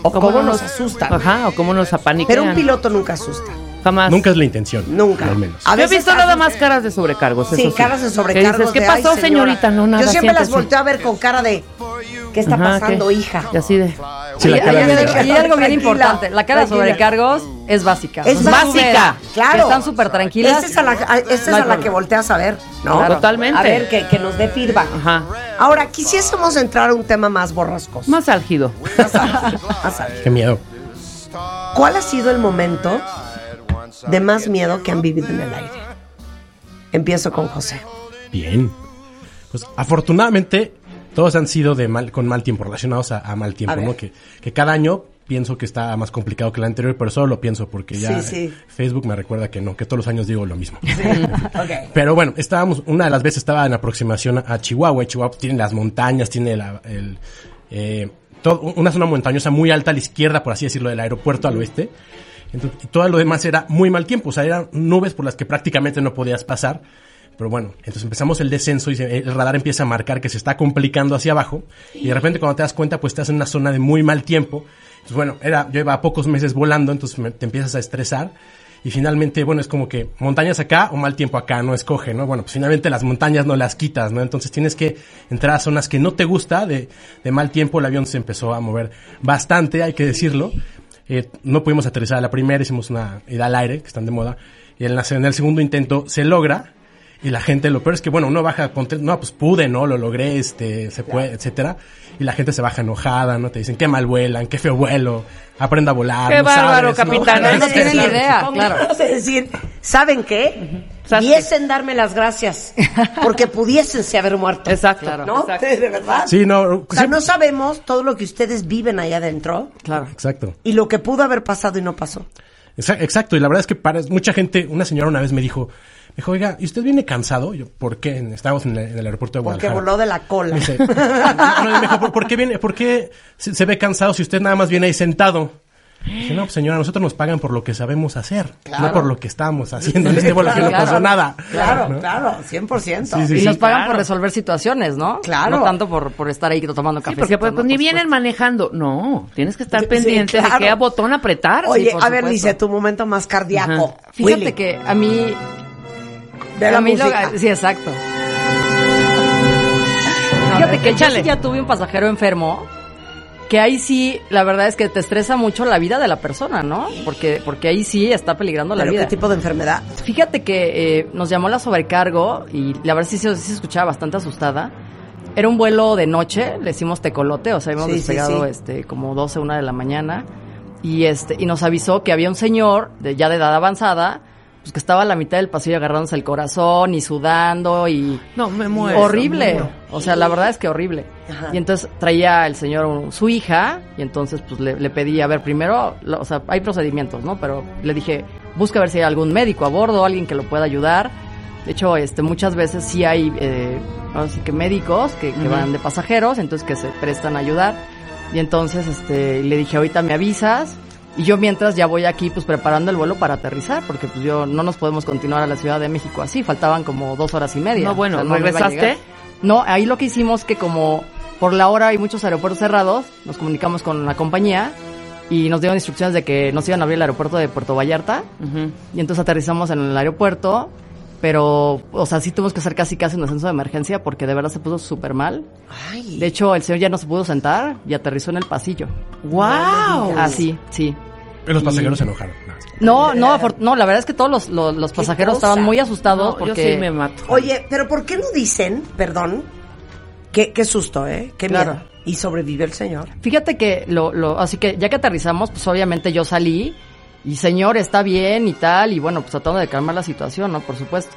¿O cómo, nos asustan? Ajá, o cómo nos apaniquean. Pero un piloto nunca asusta. Jamás. Nunca es la intención. Nunca. Al menos. A Yo he visto nada más caras de sobrecargos. Sí, eso sí. caras de ¿Qué sobrecargos. dices? ¿Qué de, pasó, señorita? No, nada, Yo siempre las volteo a ver con cara de, ¿qué está Ajá, pasando, ¿qué? hija? Y así de... Sí, la Hay- cara hay, de- algo- hay algo bien Tranquila, importante. La cara de sobrecargos es básica. Es básica, claro. Están súper tranquilas. Esta es a la, a- esta es No hay a la que volteas a ver, ¿no? Claro. Totalmente. A ver, que, que nos dé feedback. Ajá. Ahora, quisiésemos entrar a un tema más borrascoso. Más álgido. Más alto. Qué miedo. ¿Cuál ha sido el momento de más miedo que han vivido en el aire? Empiezo con José. Bien. Pues afortunadamente todos han sido de mal, con mal tiempo, relacionados a, a mal tiempo, A. ¿no? Que, que cada año pienso que está más complicado que el anterior, pero solo lo pienso porque ya Sí, sí. Facebook me recuerda que no, que todos los años digo lo mismo. Ok. Pero bueno, estábamos, una de las veces estaba en aproximación a Chihuahua. Chihuahua tiene las montañas, tiene la, el, eh, todo- una zona montañosa muy alta a la izquierda, por así decirlo, del aeropuerto al oeste. Entonces, todo lo demás era muy mal tiempo, o sea, eran nubes por las que prácticamente no podías pasar. Pero bueno, entonces empezamos el descenso y el radar empieza a marcar que se está complicando hacia abajo. Y de repente cuando te das cuenta, pues estás en una zona de muy mal tiempo. Entonces bueno, era, yo iba pocos meses volando, entonces te empiezas a estresar. Y finalmente, bueno, es como que montañas acá o mal tiempo acá, no escoge, ¿no? Bueno, pues finalmente las montañas no las quitas, ¿no? Entonces tienes que entrar a zonas que no te gusta de mal tiempo. El avión se empezó a mover bastante, hay que decirlo. Eh, no pudimos aterrizar a la primera, hicimos una ida al aire, que están de moda. Y en, la- en el segundo intento se logra. Y la gente, lo peor es que, bueno, uno baja contento, no, pues pude, ¿no? Lo logré, este, se puede, etcétera. Y la gente se baja enojada, ¿no? Te dicen, qué mal vuelan, qué feo vuelo, aprenda a volar. Qué no bárbaro, sabes, ¿no? capitán, No, no tienen claro. idea, claro. A decir, ¿saben qué? ¿Sabes Pudiesen darme las gracias, porque pudiésense haber muerto. Exacto. Claro. ¿No? Exacto. De verdad. Sí, no, O sea, sí, no sabemos todo lo que ustedes viven ahí adentro Claro. Exacto. y lo que pudo haber pasado y no pasó. Exa- Exacto, y la verdad es que para mucha gente, una señora una vez me dijo, dijo, oiga, ¿y usted viene cansado? Yo, ¿por qué? Estábamos en el, en el aeropuerto de Porque Guadalajara. voló de la cola. Me dice, no, no, me dijo, ¿por, por qué viene, por qué se, se ve cansado si usted nada más viene ahí sentado? Dije, no, pues señora, nosotros nos pagan por lo que sabemos hacer, no por lo que estamos haciendo en este vuelo que no pasó nada. Claro, ¿no? claro, 100%. Sí, sí, y sí. nos pagan claro. por resolver situaciones, ¿no? Claro. No tanto por, por estar ahí tomando Sí, café. porque pues, pues, ni vienen manejando. No, tienes que estar Sí, pendiente claro. de qué botón apretar. Oye, Sí, por a ver, supuesto. dice tu momento más cardíaco. Fíjate Willy, que a mí... de la música. sí, exacto. Fíjate que yo sí ya tuve un pasajero enfermo que ahí sí, la verdad es que te estresa mucho la vida de la persona, ¿no? Porque, porque ahí sí está peligrando la ¿Pero vida. qué tipo de enfermedad? Fíjate que eh, nos llamó la sobrecargo y la verdad sí, se- sí se escuchaba bastante asustada. Era un vuelo de noche, le hicimos tecolote, o sea, habíamos Sí, despegado este como 12, una de la mañana y este y nos avisó que había un señor de ya de edad avanzada, pues que estaba a la mitad del pasillo agarrándose el corazón y sudando y No, me muero. horrible. me muero. O sea, la verdad es que horrible. Ajá. Y entonces traía el señor su hija y entonces pues le, le pedí, a ver, primero, lo- o sea, hay procedimientos, ¿no? Pero le dije, busca ver si hay algún médico a bordo, alguien que lo pueda ayudar. De hecho, este, muchas veces sí hay, eh, ahora sí que médicos que, que van de pasajeros, entonces que se prestan a ayudar. Y entonces, este, le dije, ahorita me avisas. Y yo mientras ya voy aquí pues preparando el vuelo para aterrizar, porque pues yo no nos podemos continuar a la Ciudad de México así, faltaban como dos horas y media. No, bueno, O sea, ¿regresaste? No, ahí lo que hicimos que como por la hora hay muchos aeropuertos cerrados, nos comunicamos con la compañía y nos dieron instrucciones de que nos iban a abrir el aeropuerto de Puerto Vallarta Ujú. y entonces aterrizamos en el aeropuerto, pero, o sea, sí tuvimos que hacer casi casi un ascenso de emergencia porque de verdad se puso súper mal. Ay, De hecho, el señor ya no se pudo sentar y aterrizó en el pasillo. ¡Wow! Así, sí. Pero los pasajeros se enojaron. No, No. no, la verdad es que todos los, los, los pasajeros cosa? estaban muy asustados No, yo porque... sí me mato. Oye, pero ¿por qué no dicen, perdón, qué, qué susto, eh? Qué Claro. miedo. Y sobrevivió el señor. Fíjate que lo, lo, así que ya que aterrizamos, pues obviamente yo salí y señor, está bien y tal, y bueno, pues tratando de calmar la situación, ¿no? Por supuesto.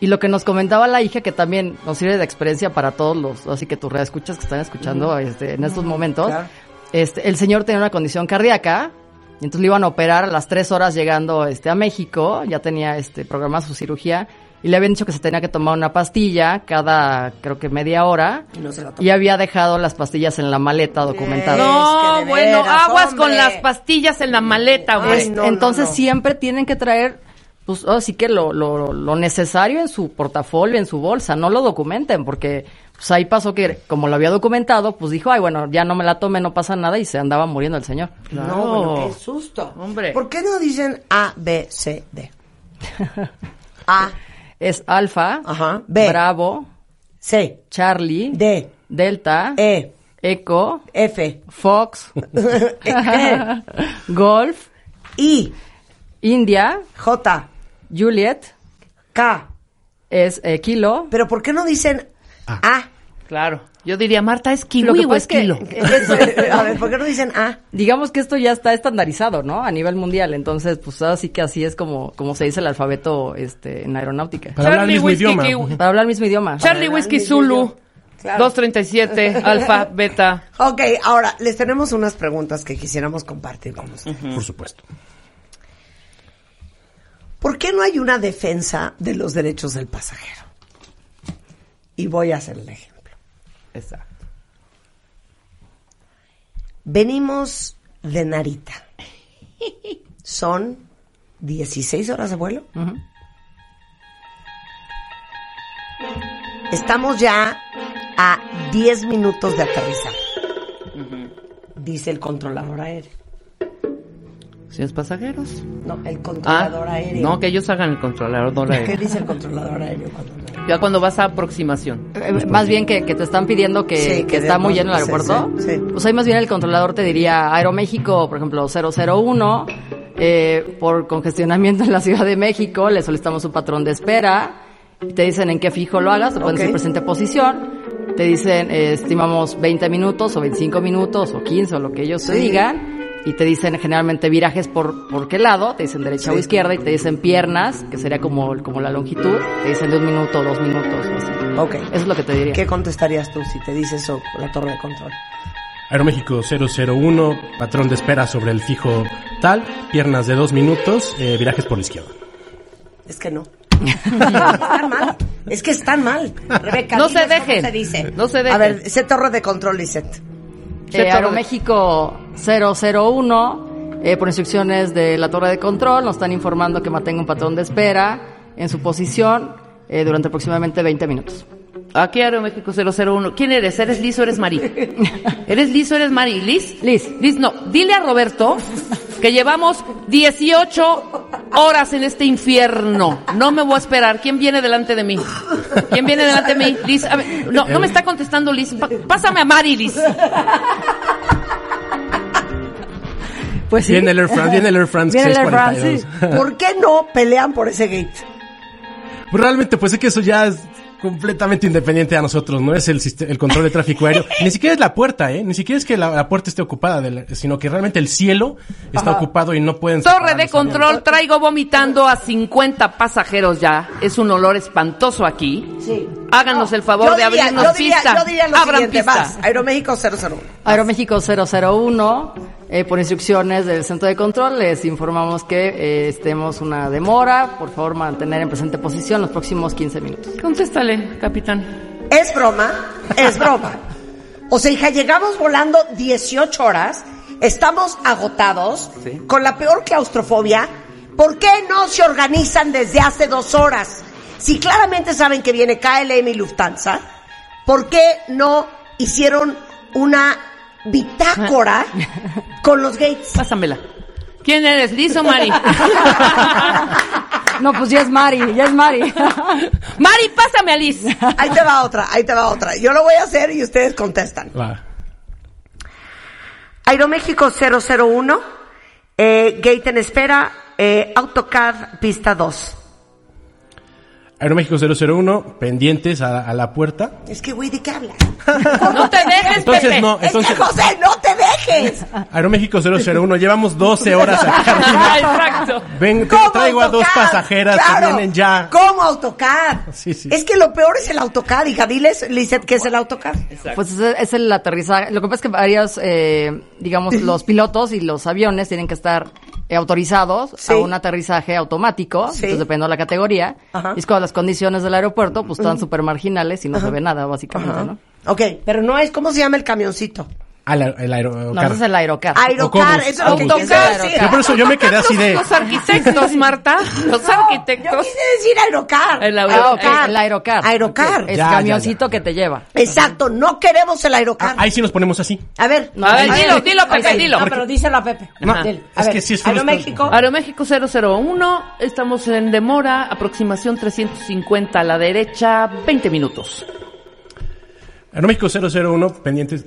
Y lo que nos comentaba la hija, que también nos sirve de experiencia para todos los, así que tus escuchas que están escuchando este, en estos momentos, Claro. este, el señor tenía una condición cardíaca, y entonces le iban a operar a las tres horas llegando este, a México, ya tenía este, programada su cirugía, y le habían dicho que se tenía que tomar una pastilla cada, creo que media hora, Y no se la tomó. y había dejado las pastillas en la maleta documentada. Es No, bueno, aguas hombre. con las pastillas en la maleta, Ay, güey. no, Entonces no. siempre tienen que traer, pues así que lo, lo, lo necesario en su portafolio, en su bolsa, no lo documenten, porque pues ahí pasó que como lo había documentado, pues dijo, ay, bueno, ya no me la tome, no pasa nada, y se andaba muriendo el señor. Claro. No, bueno, qué susto. Hombre. ¿Por qué no dicen A, B, C, D? A, Es Alfa, Ajá. B. Bravo, C, Charlie, D, Delta, E, Eco, F, Fox, E, Golf, I, India, J, Juliet, K. es eh, Kilo. Pero ¿por qué no dicen A? Claro. Yo diría, Marta, ¿es Lo kiwi que o pasa es es que- kilo? A ver, ¿por qué no dicen A? digamos que esto ya está estandarizado, ¿no? A nivel mundial. Entonces, pues así que así es como, como se dice el alfabeto este, en aeronáutica. Para hablar el mismo Whisky, idioma. kiwi. Para hablar el mismo idioma. Charlie Whiskey Zulu. Claro. 237, alfa, beta. Ok, ahora les tenemos unas preguntas que quisiéramos compartir con ustedes. Por supuesto. ¿Por qué no hay una defensa de los derechos del pasajero? Y voy a hacer el ejemplo. Exacto. Venimos de Narita. Son 16 horas de vuelo. Estamos ya a 10 minutos de aterrizar. Dice el controlador aéreo. ¿Señores pasajeros? No, el Ah, controlador aéreo. no, que ellos hagan el controlador ¿Qué aéreo. dice el controlador aéreo cuando Ya cuando vas a aproximación. Eh, Más bien que, que te están pidiendo que, Sí, que que está muy lleno el aeropuerto. sí, sí. Pues ahí más bien el controlador te diría Aeroméxico, por ejemplo, 001, eh, por congestionamiento en la Ciudad de México, le solicitamos un patrón de espera, y te dicen en qué fijo lo hagas, te pueden Ok. decir presente posición, te dicen eh, estimamos 20 minutos o 25 minutos o 15 o lo que ellos te digan. Y te dicen generalmente virajes por, por qué lado, te dicen derecha Sí. o izquierda y te dicen piernas, que sería como, como la longitud, te dicen de un minuto dos minutos o así. Ok. Eso es lo que te diría. ¿Qué contestarías tú si te dice eso la torre de control? Aeroméxico 001, patrón de espera sobre el fijo tal, piernas de dos minutos, eh, virajes por la izquierda. Es que no. están mal. Es que están mal. Rebeca, No se dejen. ¿Cómo se dice? No se A dejen. ver, ese torre de control, Lisette. Eh, Aeroméxico 001, Eh, por instrucciones de la torre de control, nos están informando que mantenga un patrón de espera en su posición eh, durante aproximadamente 20 minutos. Aquí Aeroméxico 001. ¿Quién eres? ¿Eres Liz o eres Mari? ¿Eres Liz o eres Mari? ¿Liz? Liz. Liz, no. Dile a Roberto que llevamos 18 horas en este infierno. No me voy a esperar. ¿Quién viene delante de mí? ¿Quién viene delante de mí? Liz, a ver, no, no me está contestando Liz. Pásame a Mari, Liz. Pues sí. Viene el Air France, viene el Air France Viene el Air France, 642. ¿Por qué no pelean por ese gate? Realmente, pues es que eso ya es completamente independiente a nosotros, no es el, el control de tráfico aéreo, ni siquiera es la puerta, ¿eh? Ni siquiera es que la, la puerta esté ocupada, de la- sino que realmente el cielo está ocupado y no pueden... Torre de control, aviones. traigo vomitando a 50 pasajeros ya. Es un olor espantoso aquí. Sí. Háganos el favor de diría- abrirnos yo diría, pista. Yo diría lo Abran siguiente, pista. más. Aeroméxico 001. Aeroméxico 001, eh, por instrucciones del centro de control, les informamos que eh, estemos una demora. Por favor, mantener en presente posición los próximos 15 minutos. Contéstale, capitán. Es broma, es broma. O sea, hija, llegamos volando 18 horas, estamos agotados, Sí. con la peor claustrofobia. ¿Por qué no se organizan desde hace dos horas? Si claramente saben que viene KLM y Lufthansa, ¿por qué no hicieron una bitácora con los gates? Pásamela. ¿Quién eres, Liz o Mari? No, pues ya es Mari, ya es Mari. Mari, pásame a Liz. Ahí te va otra, ahí te va otra. Yo lo voy a hacer y ustedes contestan. Va. Aeroméxico 001, eh, gate en espera, eh, AutoCAD pista 2. Aeroméxico 001, pendientes a, a la puerta. Es que, güey, ¿de qué hablas? No te dejes, Entonces Pepe. no, entonces... Es que, José, no te dejes. Aeroméxico 001, llevamos 12 horas acá Ah. Exacto. Ven, te ¿Cómo traigo a dos AutoCAD? pasajeras Claro. que vienen ya. ¿Cómo AutoCAD? Sí, sí. Es que lo peor es el AutoCAD, hija. Diles, Lizeth, ¿qué es el AutoCAD? Pues es, es el aterrizaje. Lo que pasa es que varios, eh, digamos, los pilotos y los aviones tienen que estar autorizados Sí. a un aterrizaje automático, Sí. entonces dependiendo de la categoría. Ajá. Y es cuando las condiciones del aeropuerto pues están súper marginales y no se ve nada, básicamente, ¿no? Ok, pero no es, ¿cómo se llama el camioncito? Al el aerocar. No, es el aerocar. Aerocar, eso es lo que decir. Yo por eso yo me quedé así de... Los arquitectos, Marta. Los Yo arquitectos. quise decir Aerocar. El Aerocar. el aerocar. Aerocar. Es Ya, ya, camioncito que te lleva. Exacto, no queremos el Aerocar. Ah, ahí sí nos ponemos así. A ver. No, A ver, dilo, dilo, Pepe, dilo. No, pero díselo a Pepe. No, Dile. es que sí es Aeroméxico. Aeroméxico 001, estamos en demora, aproximación 350 a la derecha, 20 minutos. Aeroméxico 001, pendientes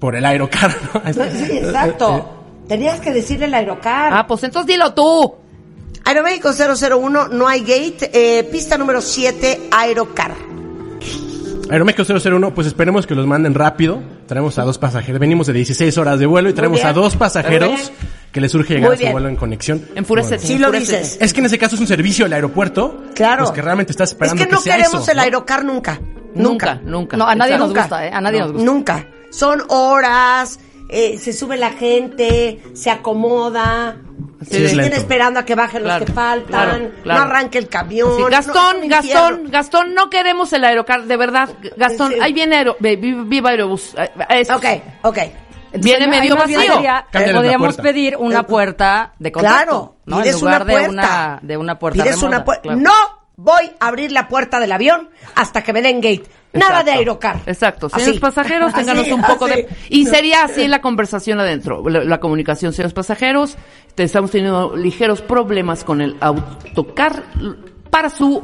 por el aerocar. ¿no? Sí, exacto. Tenías que decirle el Aerocar. Ah, pues entonces dilo tú. Aeroméxico 001, no hay gate. Eh, pista número 7, Aerocar. Aeroméxico 001, pues esperemos que los manden rápido. Traemos a dos pasajeros. Venimos de 16 horas de vuelo y traemos a dos pasajeros que les surge llegar a su vuelo en conexión. Enfurece. Sí lo dices. Es que en ese caso es un servicio del aeropuerto. Claro. Pues que realmente estás Es esperando que no sea queremos eso, el ¿no? Aerocar nunca. Nunca, Nunca. nunca. No, a nadie Exacto. nos gusta, ¿eh? A nadie nos gusta. Nunca. Son horas, eh, se sube la gente, se acomoda, Sí, se es estén esperando a que bajen Claro, los que faltan, claro, claro. no arranque el camión. Sí, Gastón. Gastón, Gastón, no queremos el aerocar, de verdad. Gastón, Sí, ahí viene aero, viva Aerobús. Eh, es- Ok, ok. Entonces, Viene medio vacío. sería- la podríamos puerta. pedir una puerta de contacto. Claro, ¿no? En lugar una de puerta. una, de una puerta Pides remota, una puerta. claro. No voy a abrir la puerta del avión hasta que me den gate. Nada de aerocar. Exacto. Así. Señores pasajeros, ténganos Así, un poco así. de... Y sería así la conversación adentro, la, la comunicación. Señores pasajeros, te estamos teniendo ligeros problemas con el autocar para su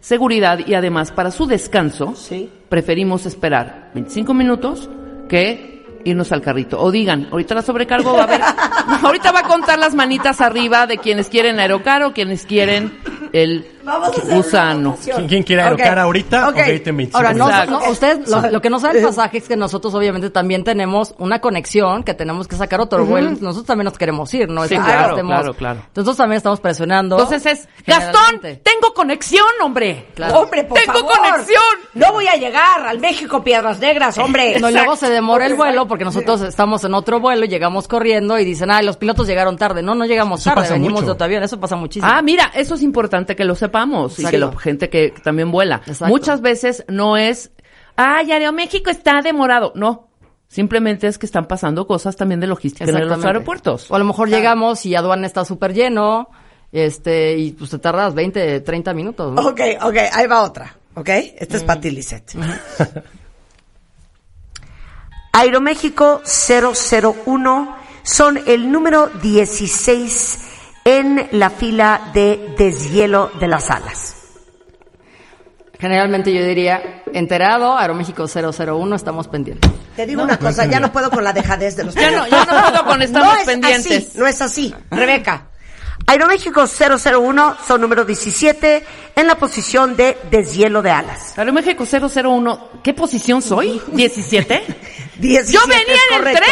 seguridad y además para su descanso. Sí. Preferimos esperar 25 minutos que irnos al carrito. O digan, ahorita la sobrecargo va a haber... ahorita va a contar las manitas arriba de quienes quieren aerocar o quienes quieren el Vamos a gusano. ¿Quién, quién quiere aerocar ahorita ok. o gate en 25 Ahora, no, ustedes, lo, lo que no sabe el pasaje es que nosotros obviamente también tenemos una conexión que tenemos que sacar otro vuelo. Nosotros también nos queremos ir, ¿no? Es Sí, que claro, estemos- claro, claro. Nosotros también estamos presionando. Entonces es, Gastón, tengo conexión, hombre. Claro. Hombre, por Tengo favor. conexión. No voy a llegar al México Piedras Negras, hombre. No, luego se demora el vuelo porque nosotros estamos en otro vuelo y llegamos corriendo y dicen, ay, los pilotos llegaron tarde. No, no llegamos Eso tarde, venimos mucho. de otro avión. Eso pasa muchísimo. Ah, mira, eso es importante que lo sepamos y que la gente que también vuela. Exacto. Muchas veces no es, ay, Aeroméxico está demorado. No. Simplemente es que están pasando cosas también de logística en los aeropuertos. O a lo mejor llegamos y aduana está súper lleno, este, y pues te tardas 20, 30 minutos, ¿no? Ok, ok, ahí va otra. ¿Ok? Esta es para ti, Lisette. Aeroméxico 001 son el número 16 en la fila de deshielo de las alas. Generalmente yo diría, enterado, Aeroméxico 001, estamos pendientes. Te digo una cosa, ya no puedo con la dejadez de los Ya no, ya no puedo con estamos no es pendientes. Así, no es así, Rebeca. Aeroméxico 001 son número 17 en la posición de deshielo de alas. Aeroméxico 001, ¿qué posición soy? ¿17? 17 Yo venía en el correcto.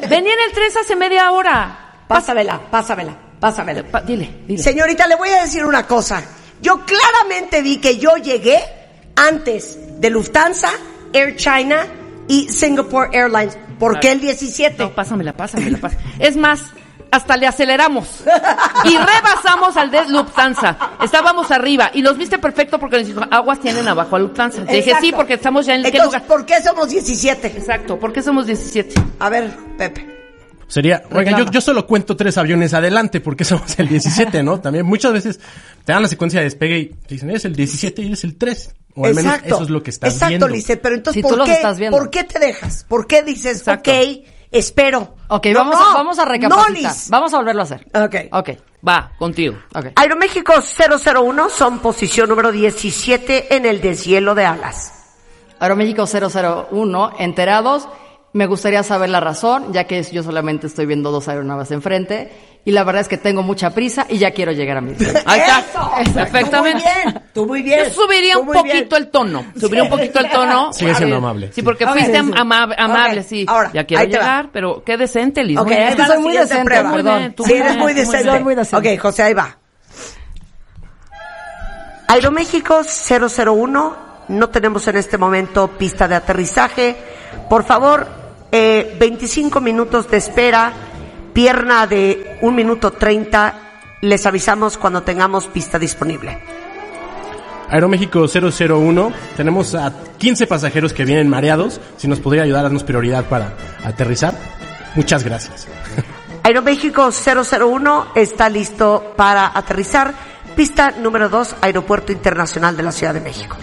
3. Venía en el 3 hace media hora. Pásamela, pásamela, pásamela. Pa- dile, dile. Señorita, le voy a decir una cosa. Yo claramente vi que yo llegué antes de Lufthansa, Air China y Singapore Airlines. ¿Por qué el 17? No, pásamela, pásamela, pásamela. Es más, hasta le aceleramos. Y rebasamos al de Lufthansa. Estábamos arriba y los viste perfecto porque nos dijo, aguas tienen abajo a Lufthansa. Te dije, Exacto. sí, porque estamos ya en qué Entonces, lugar. ¿por qué somos 17? Exacto, ¿por qué somos 17? A ver, Pepe. Sería, oiga, yo, yo solo cuento tres aviones adelante porque somos el 17, ¿no? También muchas veces te dan la secuencia de despegue y te dicen, eres el 17 y eres el 3. O al menos Exacto. eso es lo que estás Exacto, viendo. Lisette, pero entonces, Si ¿por, qué. ¿por qué te dejas? ¿por qué dices, Exacto. ok, espero? Ok, No, vamos, no, a, vamos a no, recapacitar. Liz. vamos a volverlo a hacer. Ok. Ok, Va, contigo. ok. Aeroméxico 001 son posición número 17 en el deshielo de alas. Aeroméxico 001, enterados. Me gustaría saber la razón, ya que yo solamente estoy viendo dos aeronaves enfrente. Y la verdad es que tengo mucha prisa y ya quiero llegar a mi destino. Ahí está. ¡Eso! Perfectamente. Tú muy bien, tú muy bien. Yo subiría un poquito bien. el tono. Subiría un poquito el tono. Sigue siendo amable, Sí, porque fuiste amable, sí. ahora, ya quiero llegar, pero qué decente, Liz. Ok, soy muy decente, prueba. perdón. Muy bien, tú Sí, eres. Muy decente. Ok, José, ahí va. Aeroméxico 001, no tenemos en este momento pista de aterrizaje. Por favor, eh, 25 minutos de espera, pierna de 1 minuto 30. Les avisamos cuando tengamos pista disponible. Aeroméxico 001, tenemos a 15 pasajeros que vienen mareados. Si nos podría ayudar, darnos prioridad para aterrizar. Muchas gracias. Aeroméxico 001 está listo para aterrizar. Pista número 2, Aeropuerto Internacional de la Ciudad de México.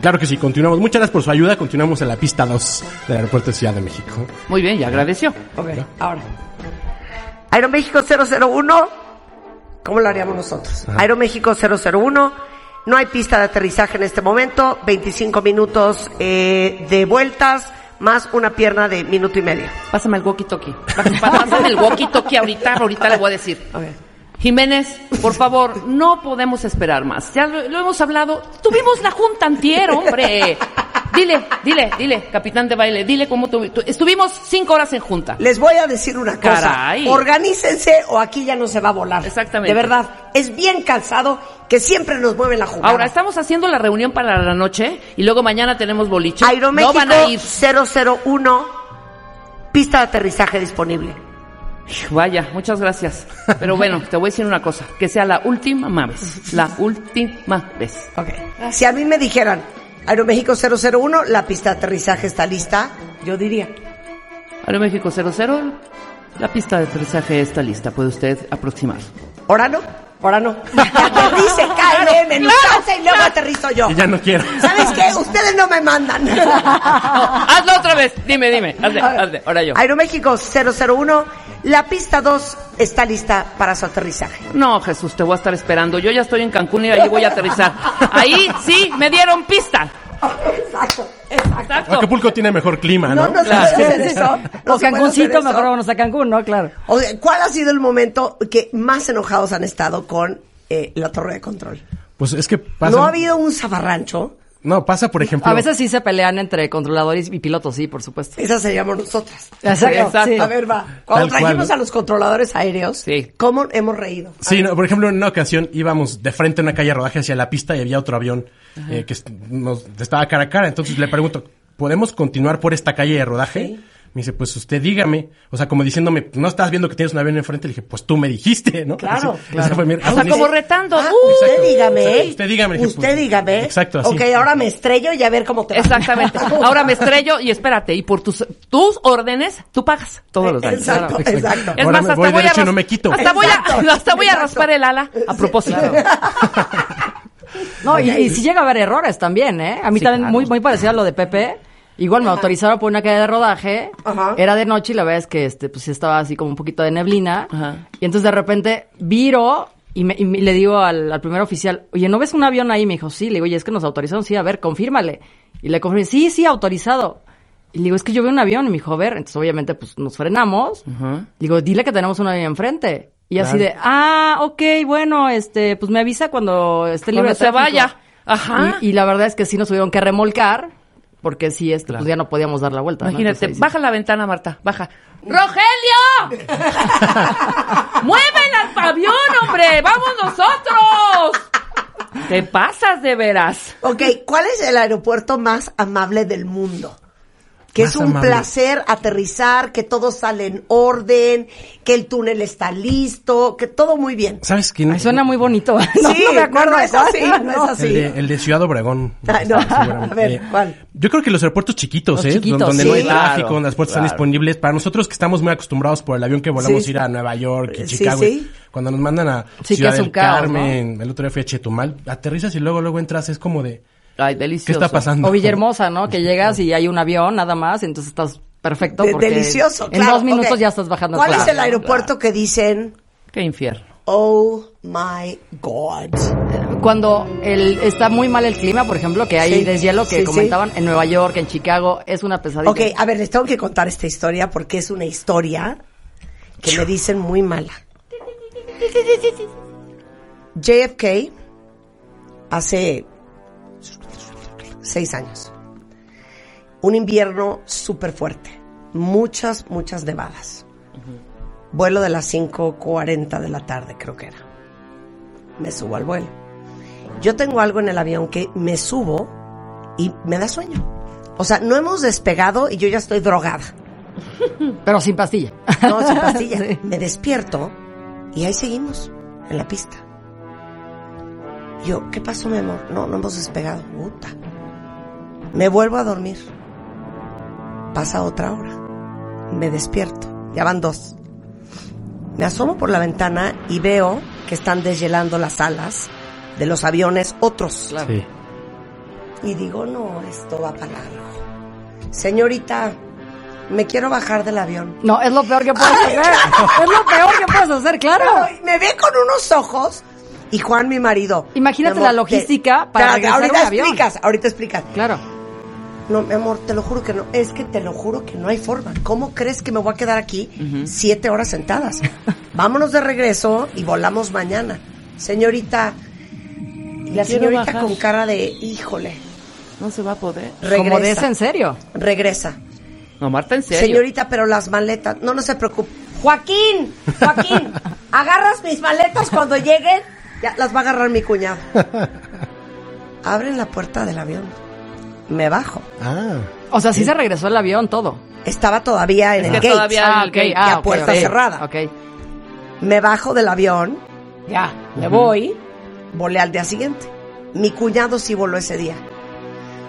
Claro que sí, continuamos. Muchas gracias por su ayuda. Continuamos en la pista 2 del Aeropuerto de Ciudad de México. Muy bien, ya agradeció. Ok, ahora. Aeroméxico 001, ¿cómo lo haríamos nosotros? Aeroméxico 001, no hay pista de aterrizaje en este momento, 25 minutos eh, de vueltas, más una pierna de minuto y medio. Pásame el walkie-talkie. Pásame el walkie-talkie ahorita, ahorita le voy a decir. Jiménez, por favor, no podemos esperar más. Ya lo, lo hemos hablado. Tuvimos la junta antier, hombre. Dile, dile, dile, capitán de baile, dile cómo tu- tu- estuvimos cinco horas en junta. Les voy a decir una cosa. Caray. Organícense o aquí ya no se va a volar. Exactamente. De verdad, es bien cansado que siempre nos mueven la jugada. Ahora, estamos haciendo la reunión para la noche y luego mañana tenemos boliche. Aeroméxico no van a ir. 001, pista de aterrizaje disponible. Vaya, muchas gracias. Pero bueno, te voy a decir una cosa, que sea la última vez. La última vez. Ok. Si a mí me dijeran, Aeroméxico 001, la pista de aterrizaje está lista, yo diría. Aeroméxico 00, la pista de aterrizaje está lista. Puede usted aproximar. ¿Ahora no? ¿Ahora no? Aterrice KLM en Lufthansa y luego aterrizo yo. Y ya no quiero. ¿Sabes qué? Ustedes no me mandan. Hazlo otra vez. Dime, dime. Hazle, hazle. Ahora yo. Aeroméxico 001, la pista 2 está lista para su aterrizaje. No, Jesús, te voy a estar esperando. Yo ya estoy en Cancún y ahí voy a aterrizar. Ahí sí me dieron pista. Exacto, exacto. Acapulco tiene mejor clima, ¿no? No, no se Claro. puede hacer eso. No o Cancuncito, mejor vámonos a Cancún, ¿no? Claro. O sea, ¿Cuál ha sido el momento que más enojados han estado con eh, la torre de control? Pues es que pasa. ¿No ha habido un zafarrancho? No, pasa, por ejemplo. A veces sí se pelean entre controladores y pilotos, sí, por supuesto. Esas seríamos nosotras. Exacto, Exacto. sí. A ver, va. Cuando Tal trajimos cual. a los controladores aéreos, Sí. ¿cómo hemos reído? Sí, no, por ejemplo, en una ocasión íbamos de frente a una calle de rodaje hacia la pista y había otro avión eh, que nos estaba cara a cara. Entonces le pregunto, ¿podemos continuar por esta calle de rodaje? Me dice, pues usted dígame. O sea, como diciéndome, no estás viendo que tienes un avión enfrente. Le dije, pues tú me dijiste, ¿no? Claro, Así- claro. esa fue mi- O sea, como retando. Ah, ¡Uh! usted dígame. Exacto, usted dígame, dije, Usted pues, dígame. exacto, así. Ok, ahora me estrello y a ver cómo te va. Exactamente. Ahora me estrello y espérate, y por tus, tus órdenes, tú pagas todos los daños. Exacto, Claro. exacto. Es Ahora más, me hasta voy voy, a ras- no me quito. Hasta voy a, hasta voy a raspar el ala a propósito. No, y, y sí llega a haber errores también, ¿eh? A mí Sí, también claro. muy, muy parecido a lo de Pepe. Igual me autorizaron por una calle de rodaje. Ajá. Era de noche y la verdad es que este, pues sí estaba así como un poquito de neblina. Ajá. Y entonces de repente viro y, me- y me- le digo al, al primer oficial, oye, ¿no ves un avión ahí? Me dijo, sí. Le digo, oye, es que nos autorizaron. Sí, a ver, confírmale. Y le confirmé, sí, sí, autorizado. Y le digo, es que yo veo un avión. Y me dijo, a ver. Entonces obviamente pues nos frenamos. Ajá. Digo, dile que tenemos un avión enfrente. Y así de, ah, ok, bueno, este, pues me avisa cuando esté libre Cuando de se tráfico". vaya. Ajá. Y, y la verdad es que sí nos tuvieron que remolcar, porque sí, este, pues ya no podíamos dar la vuelta. ¿no? Imagínate, Entonces, ahí sí. baja la ventana, Marta, baja. ¡Rogelio! ¡Mueven al avión, hombre! ¡Vamos nosotros! Te pasas de veras. Ok, ¿cuál es el aeropuerto más amable del mundo? Que Más es un amable. placer aterrizar, que todo sale en orden, que el túnel está listo, que todo muy bien. ¿Sabes quién? Ay, suena muy bonito. Sí, no, no me acuerdo no, es cuál. así, no es así. El de, el de Ciudad Obregón. Ay, no. A ver, ¿cuál? Yo creo que los aeropuertos chiquitos, Los ¿eh? chiquitos, donde sí. no hay Claro, tráfico, donde las puertas claro. están disponibles. Para nosotros que estamos muy acostumbrados por el avión que volamos Sí. ir a Nueva York y Chicago. sí. Cuando nos mandan a Sí, que Ciudad es un del caos, Carmen, el otro día fui a Chetumal, aterrizas y luego luego entras, es como de Ay, ¿qué delicioso. está pasando? O Villahermosa, ¿no? Que llegas y hay un avión nada más, entonces estás perfecto. De- porque delicioso, En claro. dos minutos ya estás bajando. ¿Cuál Claro, es el aeropuerto que dicen, Qué infierno. oh my God? Cuando el, está muy mal el clima, por ejemplo, que hay Sí, deshielo que sí, sí. comentaban en Nueva York, en Chicago, es una pesadilla. Ok, a ver, les tengo que contar esta historia porque es una historia que me dicen muy mala. JFK hace seis años. Un invierno súper fuerte. Muchas, muchas nevadas. Vuelo de las 5.40 de la tarde, creo que era. Me subo al vuelo. Yo tengo algo en el avión que me subo y me da sueño. O sea, no hemos despegado y yo ya estoy drogada. Pero sin pastilla. No, sin pastilla. Sí. Me despierto y ahí seguimos, en la pista. Yo, ¿qué pasó, mi amor? No, no hemos despegado. Puta. Me vuelvo a dormir. Pasa otra hora. Me despierto. Ya van dos. Me asomo por la ventana y veo que están deshielando las alas de los aviones otros. Sí. Y digo, no, esto va para largo. Señorita, me quiero bajar del avión. No, es lo peor que puedes hacer. es lo peor que puedes hacer, claro. Me ve con unos ojos. Y Juan, mi marido. Imagínate la logística te- para Espérate, regresar Ahorita un avión. explicas, ahorita explicas. Claro. No, mi amor, te lo juro que no. Es que te lo juro que no hay forma. ¿Cómo crees que me voy a quedar aquí siete horas sentadas? Vámonos de regreso y volamos mañana. Señorita. Y la señorita bajar. con cara de, híjole, No se va a poder. regresa. Como de ese en serio. Regresa. No, Marta, en serio. Señorita, pero las maletas, no, no se preocupe. Joaquín, Joaquín, agarras mis maletas cuando lleguen. Ya las va a agarrar mi cuñado. Abren la puerta del avión. Me bajo. Ah. O sea, sí se regresó el avión, todo. Estaba todavía en Es el que gate. todavía Ah, el ok, gate, ah, puerta cerrada. Ok. Me bajo del avión. Ya, me voy. Volé al día siguiente. Mi cuñado sí voló ese día.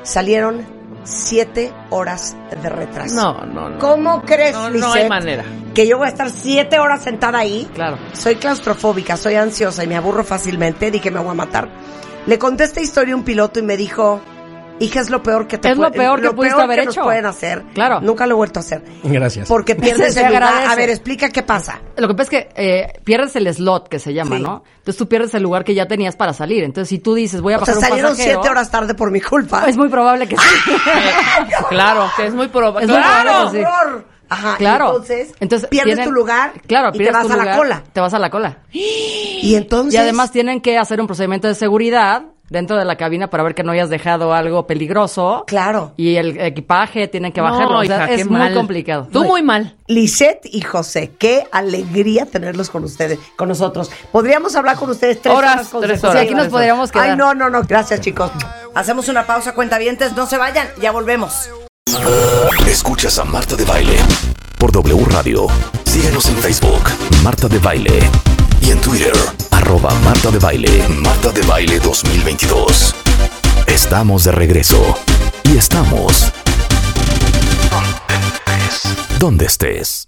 Salieron siete horas de retraso. No, no, no. ¿Cómo crees, No, no Lisette, hay manera. que yo voy a estar siete horas sentada ahí? Claro. Soy claustrofóbica, soy ansiosa y me aburro fácilmente. Dije, me voy a matar. Le conté esta historia a un piloto y me dijo, hija, es lo peor que te Es lo peor que pudiste haber que nos hecho. pueden hacer. Claro. Nunca lo he vuelto a hacer. Gracias. Porque pierdes el lugar. A ver, explica qué pasa. Lo que pasa es que eh, pierdes el slot que se llama, Sí. ¿no? Entonces tú pierdes el lugar que ya tenías para salir. Entonces si tú dices, voy a O sea, bajar un salieron pasajero, siete horas tarde por mi culpa. Es muy probable que sí. Claro, que es muy probable. Es muy ¡Claro! probable que sí. horror! Ajá, Claro. entonces, pierdes tienen- tu lugar claro, y te vas tu a la lugar, cola. Te vas a la cola. Y entonces... Y además tienen que hacer un procedimiento de seguridad dentro de la cabina para ver que no hayas dejado algo peligroso. Claro. Y el equipaje tienen que bajarlo. No, o sea, hija, qué es muy mal. complicado. Tú muy mal. Lisette y José, qué alegría tenerlos con ustedes, con nosotros. Podríamos hablar con ustedes tres Horas, horas, tres horas. Sí, aquí nos podríamos quedar. Ay, no, no, no. Gracias, chicos. Hacemos una pausa, cuentavientes. No se vayan, ya volvemos. Escuchas a Marta de Baile por W Radio. Síguenos en Facebook, Marta de Baile. Y en Twitter, arroba Marta de Baile, Marta de Baile 2022. Estamos de regreso. Y estamos... Donde estés.